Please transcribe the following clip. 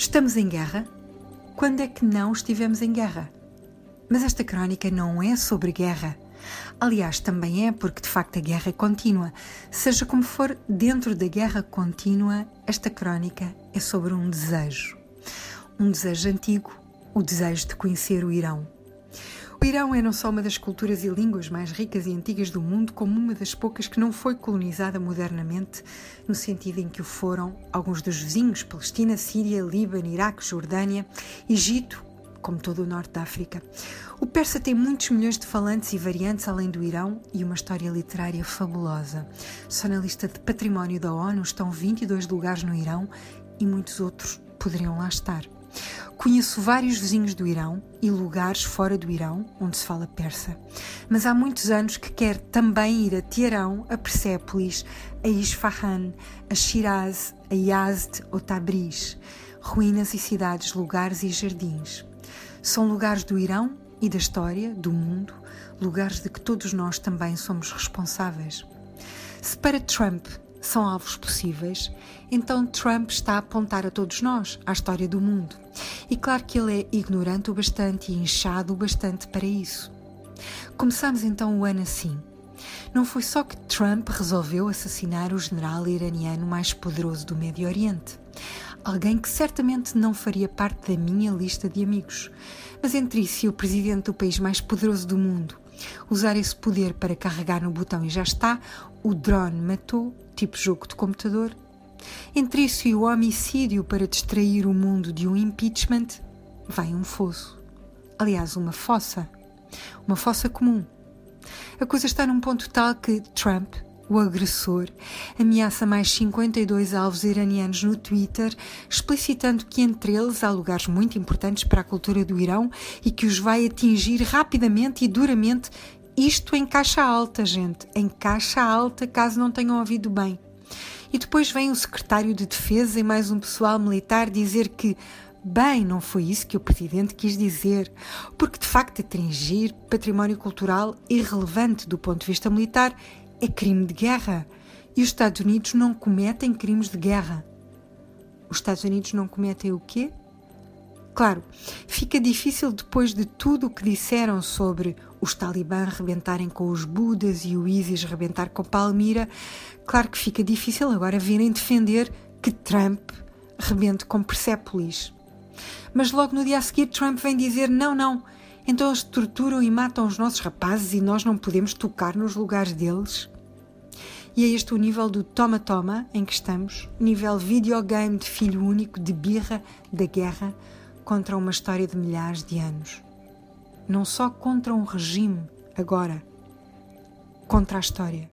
Estamos em guerra? Quando é que não estivemos em guerra? Mas esta crónica não é sobre guerra. Aliás, também é porque de facto a guerra é contínua. Seja como for, dentro da guerra contínua, esta crónica é sobre um desejo. Um desejo antigo, o desejo de conhecer o Irão. O Irão é não só uma das culturas e línguas mais ricas e antigas do mundo, como uma das poucas que não foi colonizada modernamente, no sentido em que o foram alguns dos vizinhos: Palestina, Síria, Líbano, Iraque, Jordânia, Egito, como todo o norte da África. O persa tem muitos milhões de falantes e variantes além do Irão e uma história literária fabulosa. Só na lista de património da ONU estão 22 lugares no Irão e muitos outros poderiam lá estar. Conheço vários vizinhos do Irão e lugares fora do Irão onde se fala persa, mas há muitos anos que quero também ir a Teherão, a Persépolis, a Isfahan, a Shiraz, a Yazd ou Tabriz, ruínas e cidades, lugares e jardins. São lugares do Irão e da história, do mundo, lugares de que todos nós também somos responsáveis. Se para Trump são alvos possíveis, então Trump está a apontar a todos nós, à história do mundo. E claro que ele é ignorante o bastante e inchado o bastante para isso. Começamos então o ano assim. Não foi só que Trump resolveu assassinar o general iraniano mais poderoso do Médio Oriente. Alguém que certamente não faria parte da minha lista de amigos. Mas entre isso e o presidente do país mais poderoso do mundo usar esse poder para carregar no botão e já está, o drone matou, tipo jogo de computador. Entre isso e o homicídio para distrair o mundo de um impeachment, vai um fosso. Aliás, uma fossa. Uma fossa comum. A coisa está num ponto tal que Trump, o agressor, ameaça mais 52 alvos iranianos no Twitter, explicitando que entre eles há lugares muito importantes para a cultura do Irão e que os vai atingir rapidamente e duramente. Isto em caixa alta, gente, em caixa alta, caso não tenham ouvido bem. E depois vem o secretário de Defesa e mais um pessoal militar dizer que Bem, não foi isso que o Presidente quis dizer, porque de facto atingir património cultural irrelevante do ponto de vista militar é crime de guerra e os Estados Unidos não cometem crimes de guerra. Os Estados Unidos não cometem o quê? Claro, fica difícil depois de tudo o que disseram sobre os talibã rebentarem com os Budas e o ISIS rebentar com Palmira, claro que fica difícil agora virem defender que Trump rebente com Persépolis. Mas logo no dia a seguir Trump vem dizer não, não, então eles torturam e matam os nossos rapazes e nós não podemos tocar nos lugares deles? E é este o nível do toma-toma em que estamos, nível videogame de filho único, de birra, da guerra, contra uma história de milhares de anos. Não só contra um regime, agora, contra a história.